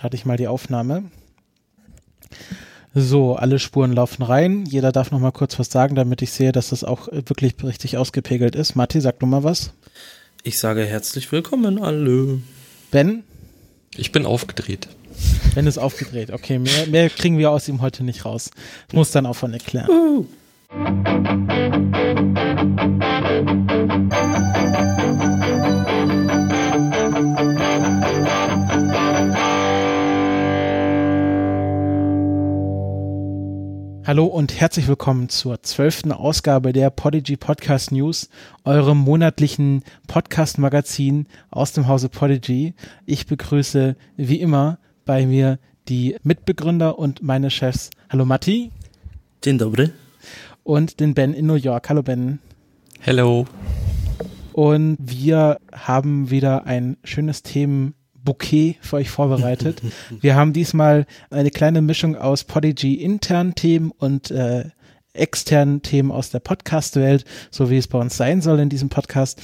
starte ich mal die Aufnahme. So, alle Spuren laufen rein. Jeder darf noch mal kurz was sagen, damit ich sehe, dass das auch wirklich richtig ausgepegelt ist. Matti, sag du mal was. Ich sage herzlich willkommen alle. Ben? Ich bin aufgedreht. Ben ist aufgedreht. Okay, mehr, mehr kriegen wir aus ihm heute nicht raus. Das muss dann auch von erklären. Uh. Hallo und herzlich willkommen zur zwölften Ausgabe der Podigy Podcast News, eurem monatlichen Podcast-Magazin aus dem Hause Podigy. Ich begrüße wie immer bei mir die Mitbegründer und meine Chefs. Hallo Matti. Dzień dobry. Und den Ben in New York. Hallo Ben. Hello. Und wir haben wieder ein schönes Themen Bouquet für euch vorbereitet. Wir haben diesmal eine kleine Mischung aus Podigy internen Themen und äh, externen Themen aus der Podcast-Welt, so wie es bei uns sein soll in diesem Podcast.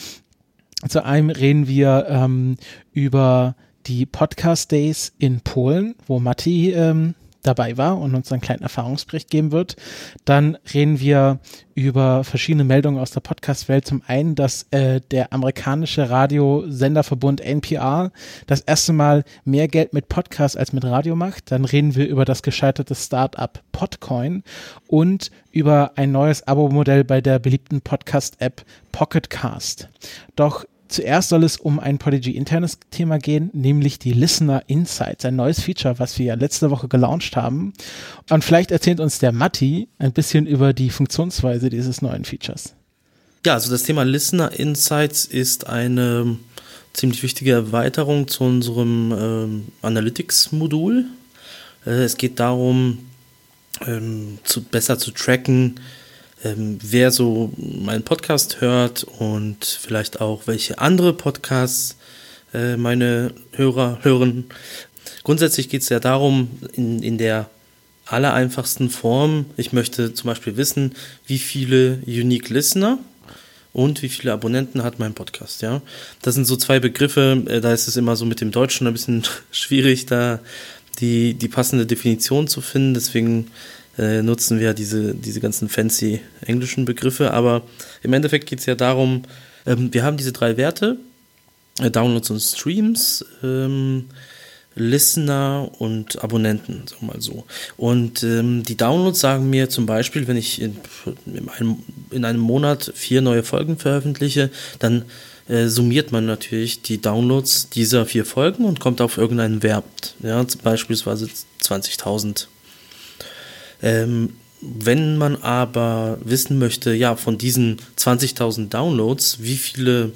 Zu einem reden wir ähm, über die Podcast Days in Polen, wo Matti ähm, dabei war und uns einen kleinen Erfahrungsbericht geben wird. Dann reden wir über verschiedene Meldungen aus der Podcast-Welt. Zum einen, dass äh, der amerikanische Radiosenderverbund NPR das erste Mal mehr Geld mit Podcasts als mit Radio macht. Dann reden wir über das gescheiterte Startup Podcoin und über ein neues Abo-Modell bei der beliebten Podcast-App Pocketcast. Doch Zuerst soll es um ein Podigy internes Thema gehen, nämlich die Listener Insights, ein neues Feature, was wir letzte Woche gelauncht haben. Und vielleicht erzählt uns der Matti ein bisschen über die Funktionsweise dieses neuen Features. Ja, also das Thema Listener Insights ist eine ziemlich wichtige Erweiterung zu unserem ähm, Analytics-Modul. Äh, es geht darum, ähm, zu, besser zu tracken, ähm, wer so meinen Podcast hört und vielleicht auch welche andere Podcasts äh, meine Hörer hören. Grundsätzlich geht es ja darum, in, in der allereinfachsten Form, ich möchte zum Beispiel wissen, wie viele Unique Listener und wie viele Abonnenten hat mein Podcast, ja. Das sind so zwei Begriffe, äh, da ist es immer so mit dem Deutschen ein bisschen schwierig, da die, die passende Definition zu finden. Deswegen äh, nutzen wir diese, diese ganzen fancy englischen Begriffe. Aber im Endeffekt geht es ja darum, ähm, wir haben diese drei Werte, äh, Downloads und Streams, ähm, Listener und Abonnenten, sag mal so. Und ähm, die Downloads sagen mir zum Beispiel, wenn ich in, in, einem, in einem Monat vier neue Folgen veröffentliche, dann äh, summiert man natürlich die Downloads dieser vier Folgen und kommt auf irgendeinen Wert. Ja, beispielsweise 20.000 ähm, wenn man aber wissen möchte, ja, von diesen 20.000 Downloads, wie viele,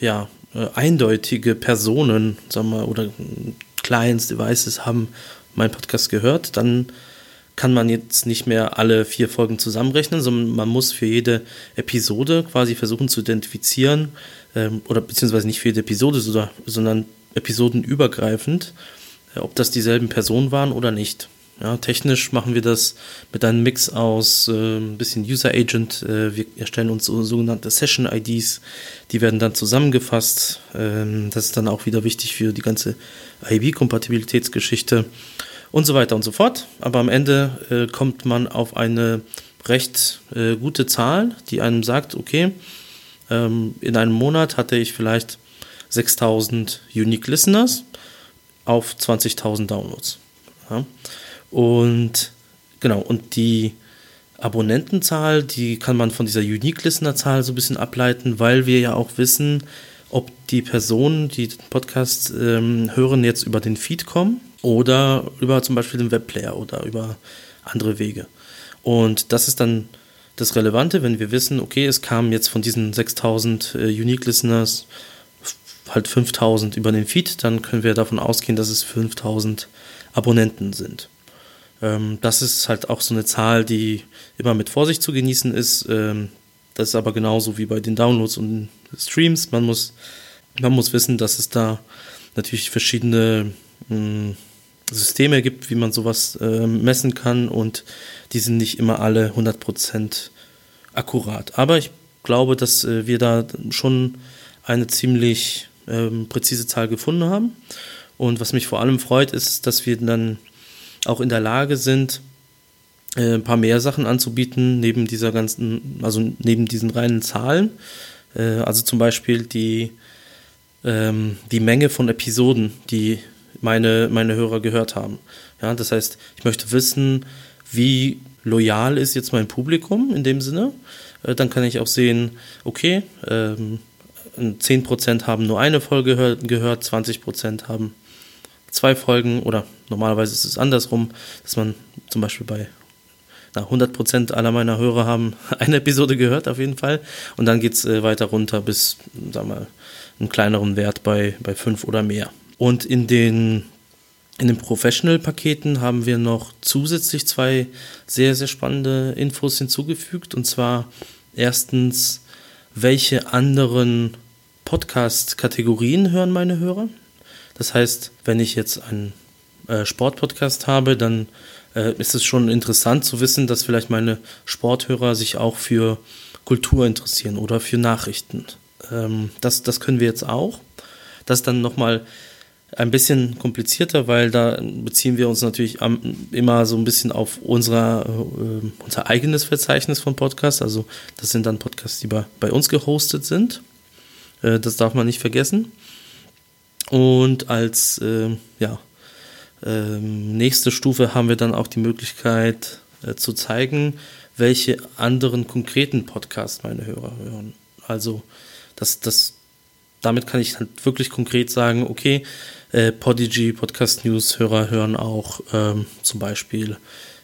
ja, äh, eindeutige Personen, sagen wir, oder Clients, Devices haben meinen Podcast gehört, dann kann man jetzt nicht mehr alle vier Folgen zusammenrechnen, sondern man muss für jede Episode quasi versuchen zu identifizieren, ähm, oder beziehungsweise nicht für jede Episode, sondern episodenübergreifend, äh, ob das dieselben Personen waren oder nicht. Ja, technisch machen wir das mit einem Mix aus äh, ein bisschen User Agent. Äh, wir erstellen uns so, sogenannte Session IDs, die werden dann zusammengefasst. Ähm, das ist dann auch wieder wichtig für die ganze IB-Kompatibilitätsgeschichte und so weiter und so fort. Aber am Ende äh, kommt man auf eine recht äh, gute Zahl, die einem sagt, okay, ähm, in einem Monat hatte ich vielleicht 6000 Unique Listeners auf 20.000 Downloads. Ja. Und genau, und die Abonnentenzahl, die kann man von dieser Unique-Listener-Zahl so ein bisschen ableiten, weil wir ja auch wissen, ob die Personen, die den Podcast ähm, hören, jetzt über den Feed kommen oder über zum Beispiel den Webplayer oder über andere Wege. Und das ist dann das Relevante, wenn wir wissen, okay, es kamen jetzt von diesen 6000 äh, Unique Listeners halt 5000 über den Feed, dann können wir davon ausgehen, dass es 5000 Abonnenten sind. Ähm, das ist halt auch so eine Zahl, die immer mit Vorsicht zu genießen ist. Ähm, das ist aber genauso wie bei den Downloads und Streams. Man muss, man muss wissen, dass es da natürlich verschiedene mh, hm, Systeme gibt, wie man sowas äh, messen kann und die sind nicht immer alle 100% akkurat. Aber ich glaube, dass äh, wir da schon eine ziemlich ähm, präzise Zahl gefunden haben Und was mich vor allem freut, ist, dass wir dann auch in der Lage sind, äh, ein paar mehr Sachen anzubieten, neben dieser ganzen, also neben diesen reinen Zahlen. Äh, also zum Beispiel die, ähm, die Menge von Episoden, die meine, meine Hörer gehört haben. Ja, das heißt, ich möchte wissen, wie loyal ist jetzt mein Publikum in dem Sinne. Äh, dann kann ich auch sehen, okay, ähm, 10% haben nur eine Folge gehört 20% haben zwei Folgen oder normalerweise ist es andersrum, dass man zum Beispiel bei na, 100% aller meiner Hörer haben eine Episode gehört auf jeden Fall und dann geht es äh, weiter runter bis, sag mal, einen kleineren Wert bei, bei fünf oder mehr. Und in den, in den Professional-Paketen haben wir noch zusätzlich zwei sehr, sehr spannende Infos hinzugefügt und zwar erstens, welche anderen Podcast-Kategorien hören meine Hörer? Das heißt, wenn ich jetzt einen äh, Sportpodcast habe, dann äh, ist es schon interessant zu wissen, dass vielleicht meine Sporthörer sich auch für Kultur interessieren oder für Nachrichten. Ähm, das, das können wir jetzt auch. Das dann nochmal ein bisschen komplizierter, weil da beziehen wir uns natürlich am, immer so ein bisschen auf unser, äh, unser eigenes Verzeichnis von Podcasts. Also das sind dann Podcasts, die bei, bei uns gehostet sind. Äh, das darf man nicht vergessen. Und als äh, ja, ähm, nächste Stufe haben wir dann auch die Möglichkeit äh, zu zeigen, welche anderen konkreten Podcasts meine Hörer hören. Also das, das, damit kann ich halt wirklich konkret sagen, okay, äh, Podigy, Podcast News Hörer hören auch ähm, zum Beispiel,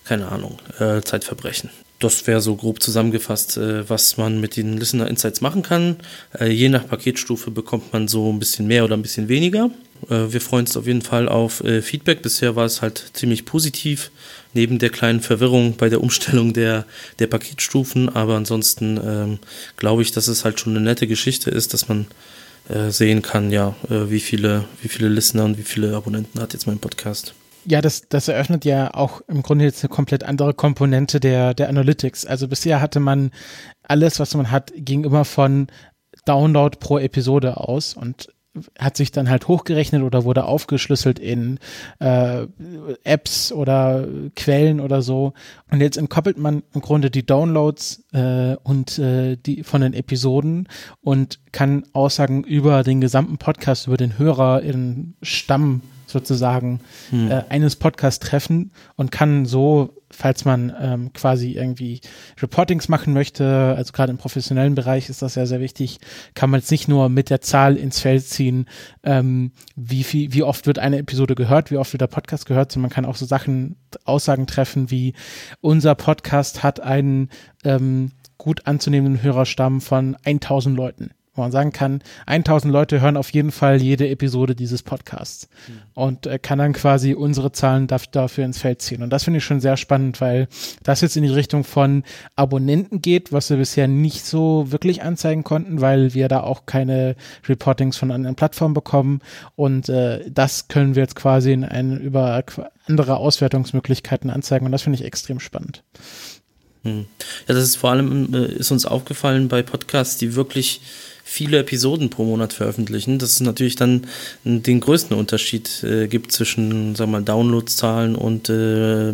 keine Ahnung, äh, Zeitverbrechen das wäre so grob zusammengefasst, äh, was man mit den Listener Insights machen kann. Äh, je nach Paketstufe bekommt man so ein bisschen mehr oder ein bisschen weniger. Äh, wir freuen uns auf jeden Fall auf äh, Feedback. Bisher war es halt ziemlich positiv, neben der kleinen Verwirrung bei der Umstellung der, der Paketstufen. Aber ansonsten ähm, glaube ich, dass es halt schon eine nette Geschichte ist, dass man äh, sehen kann, ja, äh, wie viele, wie viele Listener und wie viele Abonnenten hat jetzt mein Podcast. Ja, das, das eröffnet ja auch im Grunde jetzt eine komplett andere Komponente der, der Analytics. Also bisher hatte man alles, was man hat, ging immer von Download pro Episode aus und hat sich dann halt hochgerechnet oder wurde aufgeschlüsselt in äh, Apps oder Quellen oder so. Und jetzt entkoppelt man im Grunde die Downloads äh, und äh, die von den Episoden und kann Aussagen über den gesamten Podcast, über den Hörer in Stamm sozusagen hm. äh, eines Podcasts treffen und kann so, falls man ähm, quasi irgendwie Reportings machen möchte, also gerade im professionellen Bereich ist das ja sehr wichtig, kann man jetzt nicht nur mit der Zahl ins Feld ziehen, ähm, wie viel, wie oft wird eine Episode gehört, wie oft wird der Podcast gehört, sondern man kann auch so Sachen, Aussagen treffen wie unser Podcast hat einen ähm, gut anzunehmenden Hörerstamm von 1000 Leuten wo man sagen kann, 1000 Leute hören auf jeden Fall jede Episode dieses Podcasts mhm. und äh, kann dann quasi unsere Zahlen darf, dafür ins Feld ziehen. Und das finde ich schon sehr spannend, weil das jetzt in die Richtung von Abonnenten geht, was wir bisher nicht so wirklich anzeigen konnten, weil wir da auch keine Reportings von anderen Plattformen bekommen. Und äh, das können wir jetzt quasi in ein, über andere Auswertungsmöglichkeiten anzeigen. Und das finde ich extrem spannend. Hm. Ja, das ist vor allem, äh, ist uns aufgefallen bei Podcasts, die wirklich viele Episoden pro Monat veröffentlichen, dass es natürlich dann den größten Unterschied äh, gibt zwischen, sagen wir mal, Downloadzahlen und äh,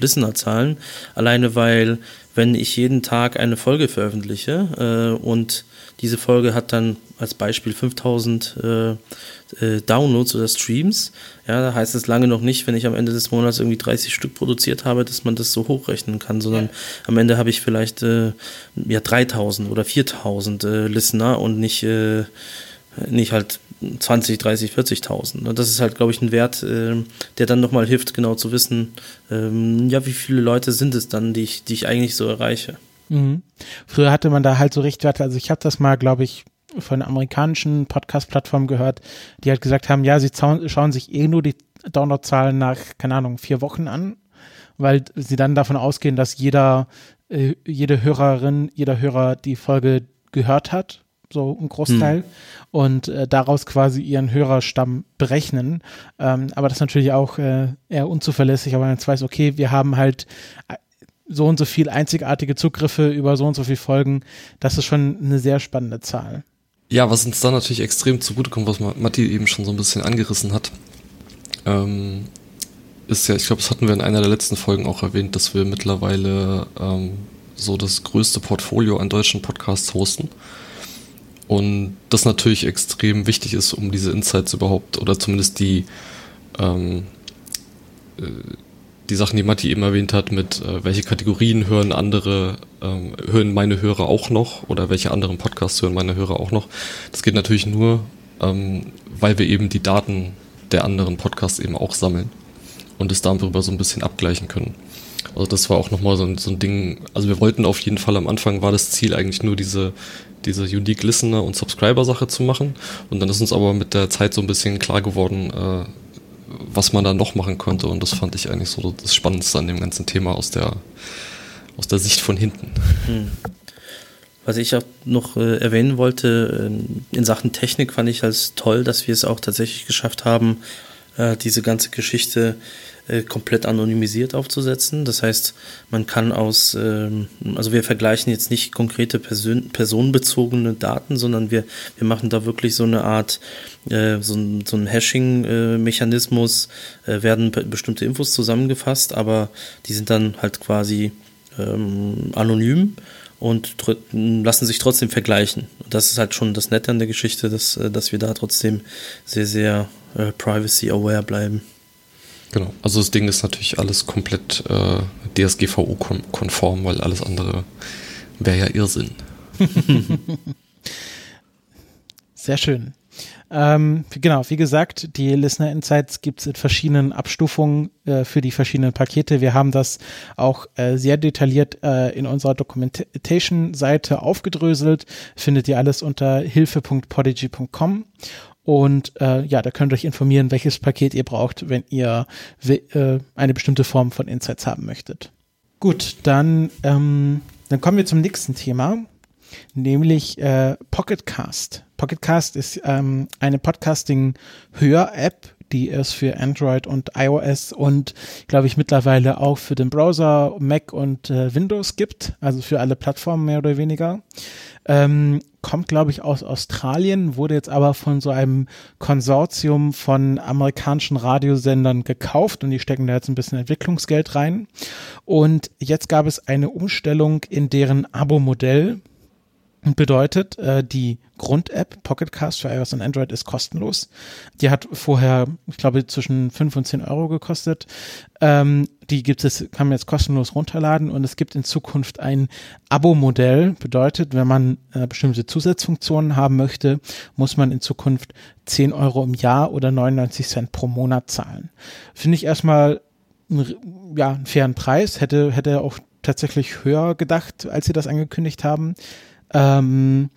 Listenerzahlen. Alleine weil, wenn ich jeden Tag eine Folge veröffentliche äh, und diese Folge hat dann als Beispiel 5000 äh, äh, Downloads oder Streams. Ja, da heißt es lange noch nicht, wenn ich am Ende des Monats irgendwie 30 Stück produziert habe, dass man das so hochrechnen kann, sondern ja. am Ende habe ich vielleicht äh, ja 3000 oder 4000 äh, Listener und nicht, äh, nicht halt 20, 30, 40.000. Das ist halt, glaube ich, ein Wert, der dann nochmal hilft, genau zu wissen, ähm, ja, wie viele Leute sind es dann, die ich, die ich eigentlich so erreiche. Mhm. Früher hatte man da halt so Richtwerte, also ich habe das mal, glaube ich, von einer amerikanischen Podcast-Plattform gehört, die halt gesagt haben, ja, sie schauen sich eh nur die Downloadzahlen nach, keine Ahnung, vier Wochen an, weil sie dann davon ausgehen, dass jeder, äh, jede Hörerin, jeder Hörer die Folge gehört hat, so ein Großteil, hm. und äh, daraus quasi ihren Hörerstamm berechnen. Ähm, aber das ist natürlich auch äh, eher unzuverlässig, aber man jetzt weiß, okay, wir haben halt so und so viel einzigartige Zugriffe über so und so viele Folgen, das ist schon eine sehr spannende Zahl. Ja, was uns da natürlich extrem zugutekommt, was Matti eben schon so ein bisschen angerissen hat, ähm, ist ja, ich glaube, das hatten wir in einer der letzten Folgen auch erwähnt, dass wir mittlerweile ähm, so das größte Portfolio an deutschen Podcasts hosten. Und das natürlich extrem wichtig ist, um diese Insights überhaupt, oder zumindest die, ähm, äh, die Sachen, die Matti eben erwähnt hat, mit äh, welche Kategorien hören andere, ähm, hören meine Hörer auch noch oder welche anderen Podcasts hören meine Hörer auch noch. Das geht natürlich nur, ähm, weil wir eben die Daten der anderen Podcasts eben auch sammeln und es darüber so ein bisschen abgleichen können. Also das war auch nochmal so ein, so ein Ding, also wir wollten auf jeden Fall am Anfang war das Ziel eigentlich nur diese, diese Unique Listener und Subscriber Sache zu machen und dann ist uns aber mit der Zeit so ein bisschen klar geworden, äh, was man da noch machen könnte und das fand ich eigentlich so das Spannendste an dem ganzen Thema aus der, aus der Sicht von hinten. Hm. Was ich auch noch äh, erwähnen wollte, äh, in Sachen Technik fand ich als toll, dass wir es auch tatsächlich geschafft haben, äh, diese ganze Geschichte äh, komplett anonymisiert aufzusetzen. Das heißt, man kann aus, ähm, also wir vergleichen jetzt nicht konkrete Persön personenbezogene Daten, sondern wir, wir machen da wirklich so eine Art, äh, so, ein, so ein Hashing-Mechanismus, äh, werden bestimmte Infos zusammengefasst, aber die sind dann halt quasi ähm, anonym und lassen sich trotzdem vergleichen. Das ist halt schon das Nette an der Geschichte, dass, äh, dass wir da trotzdem sehr, sehr äh, privacy-aware bleiben. Genau, also das Ding ist natürlich alles komplett äh, DSGVO-konform, weil alles andere wäre ja Irrsinn. Sehr schön. Ähm, genau, wie gesagt, die Listener Insights gibt es in verschiedenen Abstufungen äh, für die verschiedenen Pakete. Wir haben das auch äh, sehr detailliert äh, in unserer Documentation-Seite aufgedröselt. Findet ihr alles unter hilfe.podigy.com. Und äh, ja, da könnt ihr euch informieren, welches Paket ihr braucht, wenn ihr äh, eine bestimmte Form von Insights haben möchtet. Gut, dann, ähm, dann kommen wir zum nächsten Thema, nämlich äh, Pocketcast. Pocketcast ist ähm, eine Podcasting-Hör-App, die es für Android und iOS und, glaube ich, mittlerweile auch für den Browser, Mac und äh, Windows gibt, also für alle Plattformen mehr oder weniger. Ähm, kommt, glaube ich, aus Australien, wurde jetzt aber von so einem Konsortium von amerikanischen Radiosendern gekauft und die stecken da jetzt ein bisschen Entwicklungsgeld rein. Und jetzt gab es eine Umstellung in deren Abo-Modell Bedeutet, äh, die Grund-App Pocketcast für iOS und Android ist kostenlos. Die hat vorher, ich glaube, zwischen 5 und 10 Euro gekostet. Ähm, die gibt es, kann man jetzt kostenlos runterladen und es gibt in Zukunft ein Abo-Modell. Bedeutet, wenn man äh, bestimmte Zusatzfunktionen haben möchte, muss man in Zukunft 10 Euro im Jahr oder 99 Cent pro Monat zahlen. Finde ich erstmal ja, einen fairen Preis. Hätte, hätte auch tatsächlich höher gedacht, als sie das angekündigt haben. Ähm,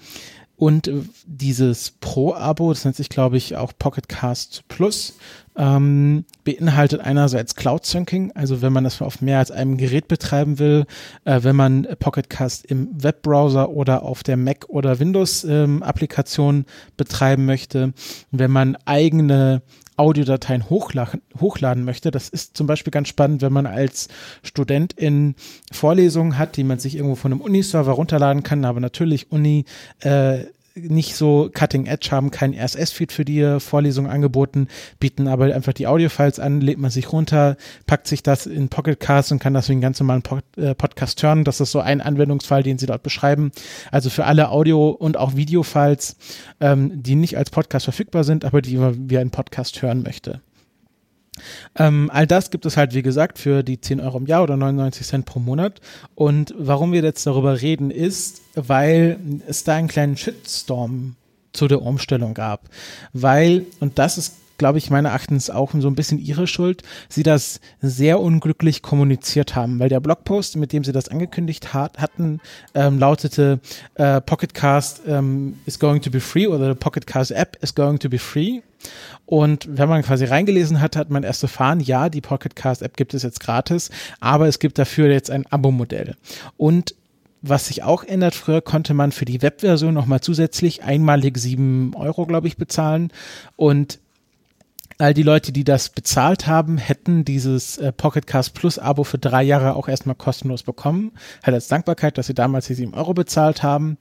und dieses Pro-Abo, das nennt sich, glaube ich, auch Pocketcast Plus, ähm, beinhaltet einerseits Cloud Syncing, also wenn man das auf mehr als einem Gerät betreiben will, äh, wenn man Pocketcast im Webbrowser oder auf der Mac oder Windows ähm, Applikation betreiben möchte, wenn man eigene Audiodateien hochladen, möchte. Das ist zum Beispiel ganz spannend, wenn man als Student in Vorlesungen hat, die man sich irgendwo von einem Uni-Server runterladen kann, aber natürlich Uni äh, nicht so Cutting Edge, haben kein RSS-Feed für die Vorlesung angeboten, bieten aber einfach die Audiofiles an, lädt man sich runter, packt sich das in Pocket Cast und kann das wie einen ganz normalen Pod äh, Podcast hören. Das ist so ein Anwendungsfall, den sie dort beschreiben. Also für alle Audio- und auch Videofiles, ähm, die nicht als Podcast verfügbar sind, aber die man wie ein Podcast hören möchte. Ähm, all das gibt es halt, wie gesagt, für die 10 Euro im Jahr oder 99 Cent pro Monat. Und warum wir jetzt darüber reden, ist, weil es da einen kleinen Shitstorm zu der Umstellung gab. Weil, und das ist glaube ich, meiner Erachtens auch so ein bisschen ihre Schuld, sie das sehr unglücklich kommuniziert haben, weil der Blogpost, mit dem sie das angekündigt hat, hatten, ähm, lautete äh, Pocketcast ähm, is going to be free oder the Pocketcast App is going to be free. Und wenn man quasi reingelesen hat, hat man erst erfahren, ja, die Pocketcast App gibt es jetzt gratis, aber es gibt dafür jetzt ein Abo-Modell. Und was sich auch ändert, früher konnte man für die Webversion nochmal zusätzlich einmalig sieben Euro, glaube ich, bezahlen. Und all die Leute, die das bezahlt haben, hätten dieses äh, Pocketcast Plus Abo für drei Jahre auch erstmal kostenlos bekommen. Halt als Dankbarkeit, dass sie damals die 7 Euro bezahlt haben,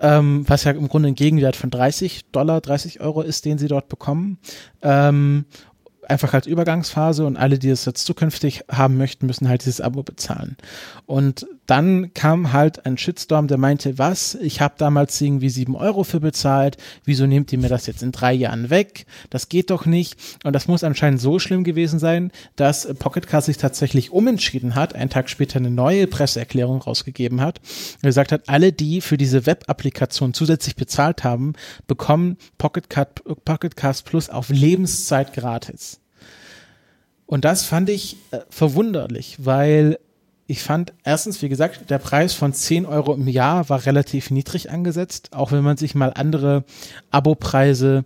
ähm, was ja im Grunde ein Gegenwert von 30 Dollar, 30 Euro ist, den sie dort bekommen. Ähm, einfach als Übergangsphase und alle, die es jetzt zukünftig haben möchten, müssen halt dieses Abo bezahlen. Und dann kam halt ein Shitstorm, der meinte, was, ich habe damals irgendwie sieben Euro für bezahlt, wieso nehmt ihr mir das jetzt in drei Jahren weg? Das geht doch nicht. Und das muss anscheinend so schlimm gewesen sein, dass Pocketcast sich tatsächlich umentschieden hat, einen Tag später eine neue Presseerklärung rausgegeben hat, und gesagt hat, alle, die für diese Web-Applikation zusätzlich bezahlt haben, bekommen Pocketcast, Pocketcast Plus auf Lebenszeit gratis. Und das fand ich äh, verwunderlich, weil ich fand erstens, wie gesagt, der Preis von 10 Euro im Jahr war relativ niedrig angesetzt, auch wenn man sich mal andere Abopreise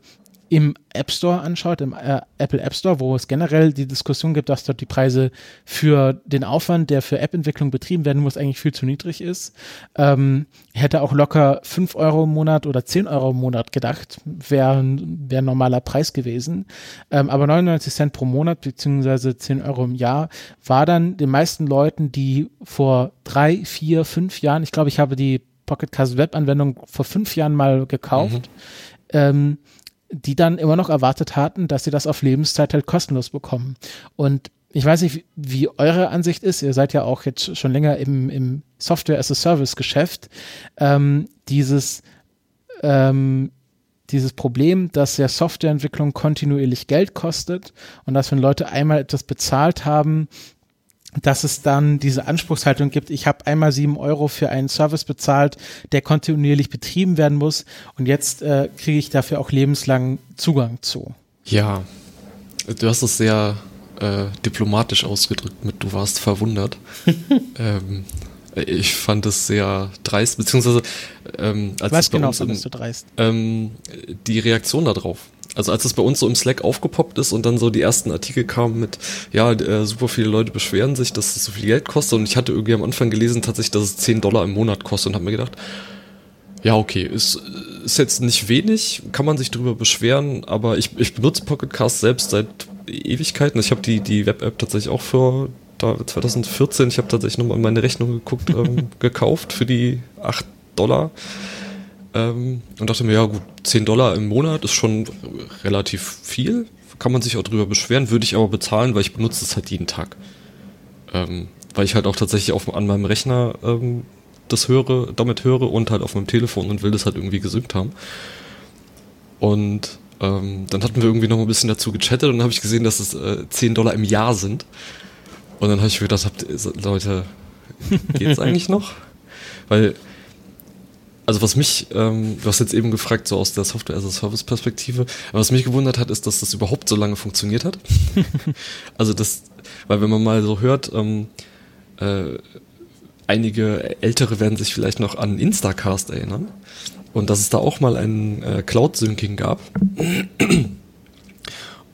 im App Store anschaut, im äh, Apple App Store, wo es generell die Diskussion gibt, dass dort die Preise für den Aufwand, der für App-Entwicklung betrieben werden muss, eigentlich viel zu niedrig ist. Ähm, hätte auch locker 5 Euro im Monat oder 10 Euro im Monat gedacht, wäre wär ein normaler Preis gewesen. Ähm, aber 99 Cent pro Monat beziehungsweise 10 Euro im Jahr war dann den meisten Leuten, die vor drei, vier, fünf Jahren, ich glaube, ich habe die Pocket Cast Web-Anwendung vor fünf Jahren mal gekauft, mhm. ähm, die dann immer noch erwartet hatten, dass sie das auf Lebenszeit halt kostenlos bekommen. Und ich weiß nicht, wie eure Ansicht ist. Ihr seid ja auch jetzt schon länger im, im Software as a Service Geschäft. Ähm, dieses, ähm, dieses Problem, dass ja Softwareentwicklung kontinuierlich Geld kostet und dass wenn Leute einmal etwas bezahlt haben, dass es dann diese Anspruchshaltung gibt, ich habe einmal sieben Euro für einen Service bezahlt, der kontinuierlich betrieben werden muss und jetzt äh, kriege ich dafür auch lebenslang Zugang zu. Ja, du hast es sehr äh, diplomatisch ausgedrückt mit du warst verwundert. ähm, ich fand es sehr dreist, beziehungsweise ähm, als Was genau fandest du dreist? Ähm, die Reaktion darauf. Also als es bei uns so im Slack aufgepoppt ist und dann so die ersten Artikel kamen mit, ja, äh, super viele Leute beschweren sich, dass es so viel Geld kostet und ich hatte irgendwie am Anfang gelesen tatsächlich, dass es 10 Dollar im Monat kostet und habe mir gedacht, ja, okay, ist, ist jetzt nicht wenig, kann man sich drüber beschweren, aber ich, ich benutze Pocket Cast selbst seit Ewigkeiten. Ich habe die, die Web-App tatsächlich auch für da 2014, ich habe tatsächlich nochmal meine Rechnung geguckt, ähm, gekauft für die 8 Dollar. Ähm, und dachte mir, ja gut, 10 Dollar im Monat ist schon relativ viel. Kann man sich auch drüber beschweren, würde ich aber bezahlen, weil ich benutze es halt jeden Tag. Ähm, weil ich halt auch tatsächlich auf, an meinem Rechner ähm, das höre, damit höre und halt auf meinem Telefon und will das halt irgendwie gesynkt haben. Und ähm, dann hatten wir irgendwie noch ein bisschen dazu gechattet und dann habe ich gesehen, dass es äh, 10 Dollar im Jahr sind. Und dann habe ich mir gedacht, habt, Leute, geht's eigentlich noch? Weil also was mich, ähm, du hast jetzt eben gefragt, so aus der Software as a Service Perspektive, was mich gewundert hat, ist, dass das überhaupt so lange funktioniert hat. also das, weil wenn man mal so hört, ähm, äh, einige Ältere werden sich vielleicht noch an Instacast erinnern und dass es da auch mal ein äh, Cloud-Syncing gab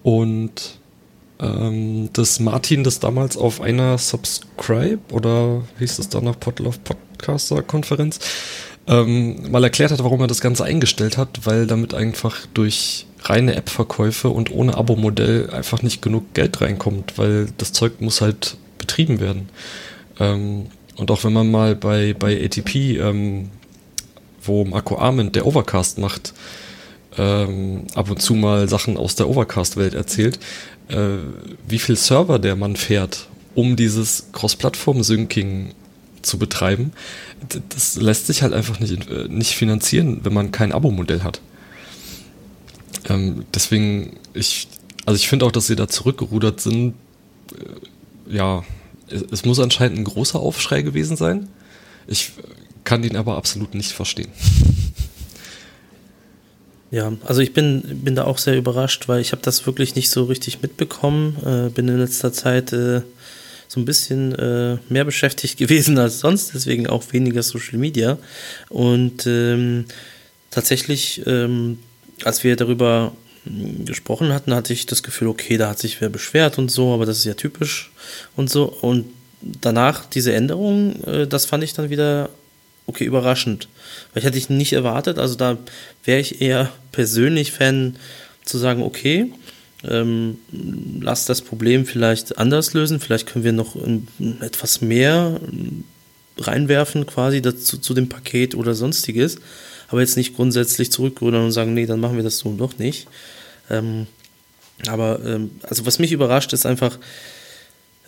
und ähm, dass Martin das damals auf einer Subscribe oder hieß es danach Podlove Podcaster Konferenz ähm, mal erklärt hat, warum er das Ganze eingestellt hat, weil damit einfach durch reine App-Verkäufe und ohne Abo-Modell einfach nicht genug Geld reinkommt, weil das Zeug muss halt betrieben werden. Ähm, und auch wenn man mal bei, bei ATP, ähm, wo Marco Arment, der Overcast macht, ähm, ab und zu mal Sachen aus der Overcast-Welt erzählt, äh, wie viel Server der Mann fährt, um dieses Cross-Plattform-Syncing zu betreiben, das lässt sich halt einfach nicht, äh, nicht finanzieren, wenn man kein Abo-Modell hat. Ähm, deswegen, ich, also ich finde auch, dass sie da zurückgerudert sind. Äh, ja, es, es, muss anscheinend ein großer Aufschrei gewesen sein. Ich kann den aber absolut nicht verstehen. Ja, also ich bin, bin da auch sehr überrascht, weil ich habe das wirklich nicht so richtig mitbekommen. Äh, bin in letzter Zeit äh, so ein bisschen äh, mehr beschäftigt gewesen als sonst, deswegen auch weniger Social Media. Und ähm, tatsächlich, ähm, als wir darüber hm, gesprochen hatten, hatte ich das Gefühl, okay, da hat sich wer beschwert und so, aber das ist ja typisch und so. Und danach diese Änderung, äh, das fand ich dann wieder okay, überraschend. Weil ich hätte ich nicht erwartet, also da wäre ich eher persönlich Fan zu sagen, okay, ähm, lass das Problem vielleicht anders lösen, vielleicht können wir noch etwas mehr reinwerfen quasi dazu zu dem Paket oder sonstiges, aber jetzt nicht grundsätzlich zurückrudern und sagen, nee, dann machen wir das so und doch nicht. Ähm, aber ähm, also was mich überrascht ist einfach,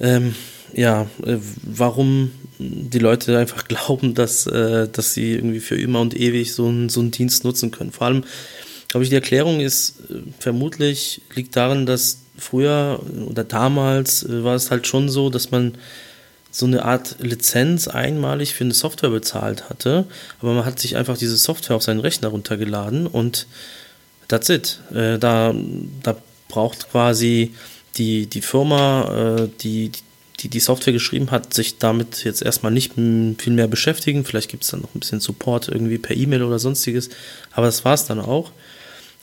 ähm, ja, äh, warum die Leute einfach glauben, dass, äh, dass sie irgendwie für immer und ewig so, ein, so einen Dienst nutzen können. Vor allem, glaube ich, die Erklärung ist äh, vermutlich liegt darin, dass früher oder damals äh, war es halt schon so, dass man so eine Art Lizenz einmalig für eine Software bezahlt hatte, aber man hat sich einfach diese Software auf seinen Rechner runtergeladen und that's it. Äh, da, da braucht quasi die, die Firma, äh, die, die die Software geschrieben hat, sich damit jetzt erstmal nicht viel mehr beschäftigen. Vielleicht gibt es dann noch ein bisschen Support irgendwie per E-Mail oder sonstiges, aber das war es dann auch.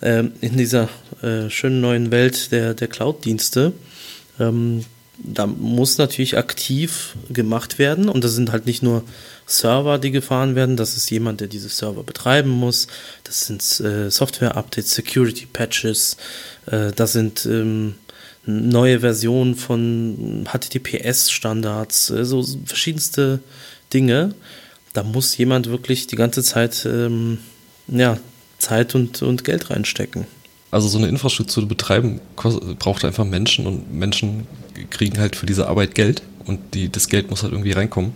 Ähm, in dieser äh, schönen neuen Welt der, der Cloud-Dienste ähm, da muss natürlich aktiv gemacht werden. Und das sind halt nicht nur Server, die gefahren werden, das ist jemand, der diese Server betreiben muss, das sind äh, Software-Updates, Security-Patches, äh, das sind ähm, neue Versionen von HTTPS-Standards, äh, so verschiedenste Dinge. Da muss jemand wirklich die ganze Zeit ähm, ja, Zeit und, und Geld reinstecken. Also so eine Infrastruktur zu betreiben braucht einfach Menschen und Menschen kriegen halt für diese Arbeit Geld und die, das Geld muss halt irgendwie reinkommen.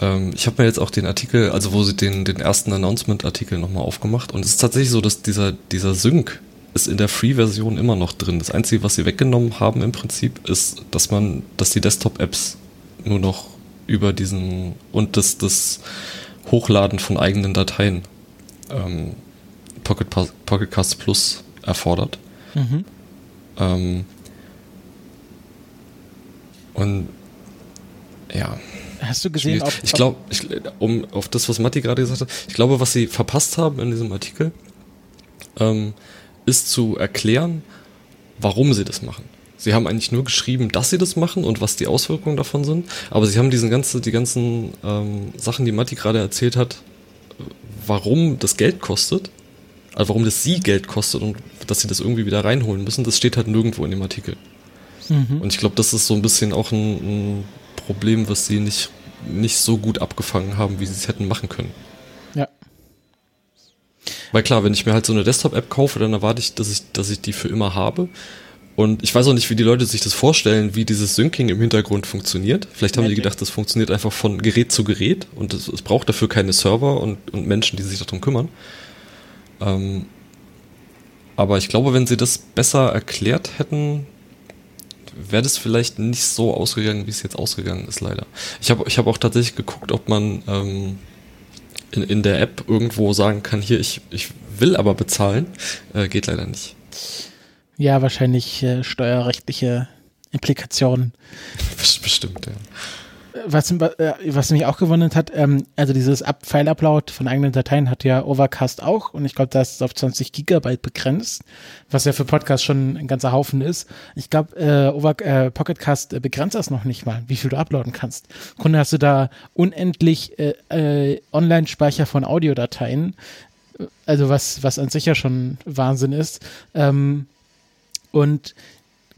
Ähm, ich habe mir jetzt auch den Artikel, also wo sie den, den ersten Announcement-Artikel nochmal aufgemacht und es ist tatsächlich so, dass dieser, dieser Sync ist in der Free-Version immer noch drin. Das Einzige, was sie weggenommen haben im Prinzip, ist, dass man, dass die Desktop-Apps nur noch über diesen und das, das Hochladen von eigenen Dateien ähm, Pocket, Pocket Cast Plus erfordert. Mhm. Ähm, und ja. Hast du gesehen, ob, ich glaube, um auf das, was Matti gerade gesagt hat, ich glaube, was sie verpasst haben in diesem Artikel, ähm, ist zu erklären, warum sie das machen. Sie haben eigentlich nur geschrieben, dass sie das machen und was die Auswirkungen davon sind, aber sie haben diesen ganze, die ganzen ähm, Sachen, die Matti gerade erzählt hat, warum das Geld kostet, also warum das sie Geld kostet und dass sie das irgendwie wieder reinholen müssen, das steht halt nirgendwo in dem Artikel. Mhm. Und ich glaube, das ist so ein bisschen auch ein, ein, Problem, was sie nicht, nicht so gut abgefangen haben, wie sie es hätten machen können. Ja. Weil klar, wenn ich mir halt so eine Desktop-App kaufe, dann erwarte ich, dass ich, dass ich die für immer habe. Und ich weiß auch nicht, wie die Leute sich das vorstellen, wie dieses Syncing im Hintergrund funktioniert. Vielleicht haben Magic. die gedacht, das funktioniert einfach von Gerät zu Gerät und es, es braucht dafür keine Server und, und Menschen, die sich darum kümmern. Ähm, aber ich glaube, wenn sie das besser erklärt hätten, wäre das vielleicht nicht so ausgegangen, wie es jetzt ausgegangen ist, leider. Ich habe ich hab auch tatsächlich geguckt, ob man ähm, in, in der App irgendwo sagen kann, hier, ich, ich will aber bezahlen. Äh, geht leider nicht. Ja, wahrscheinlich äh, steuerrechtliche Implikationen. Bestimmt, ja was, äh, was mich auch gewundert hat, ähm, also dieses Up File-Upload von eigenen Dateien hat ja Overcast auch und ich glaube, das ist auf 20 Gigabyte begrenzt, was ja für Podcasts schon ein ganzer Haufen ist. Ich glaube, äh, äh, Pocketcast äh, begrenzt das noch nicht mal, wie viel du uploaden kannst. Kunde hast du da unendlich äh, äh, Online-Speicher von Audiodateien, also was, was an sich ja schon Wahnsinn ist. Ähm, und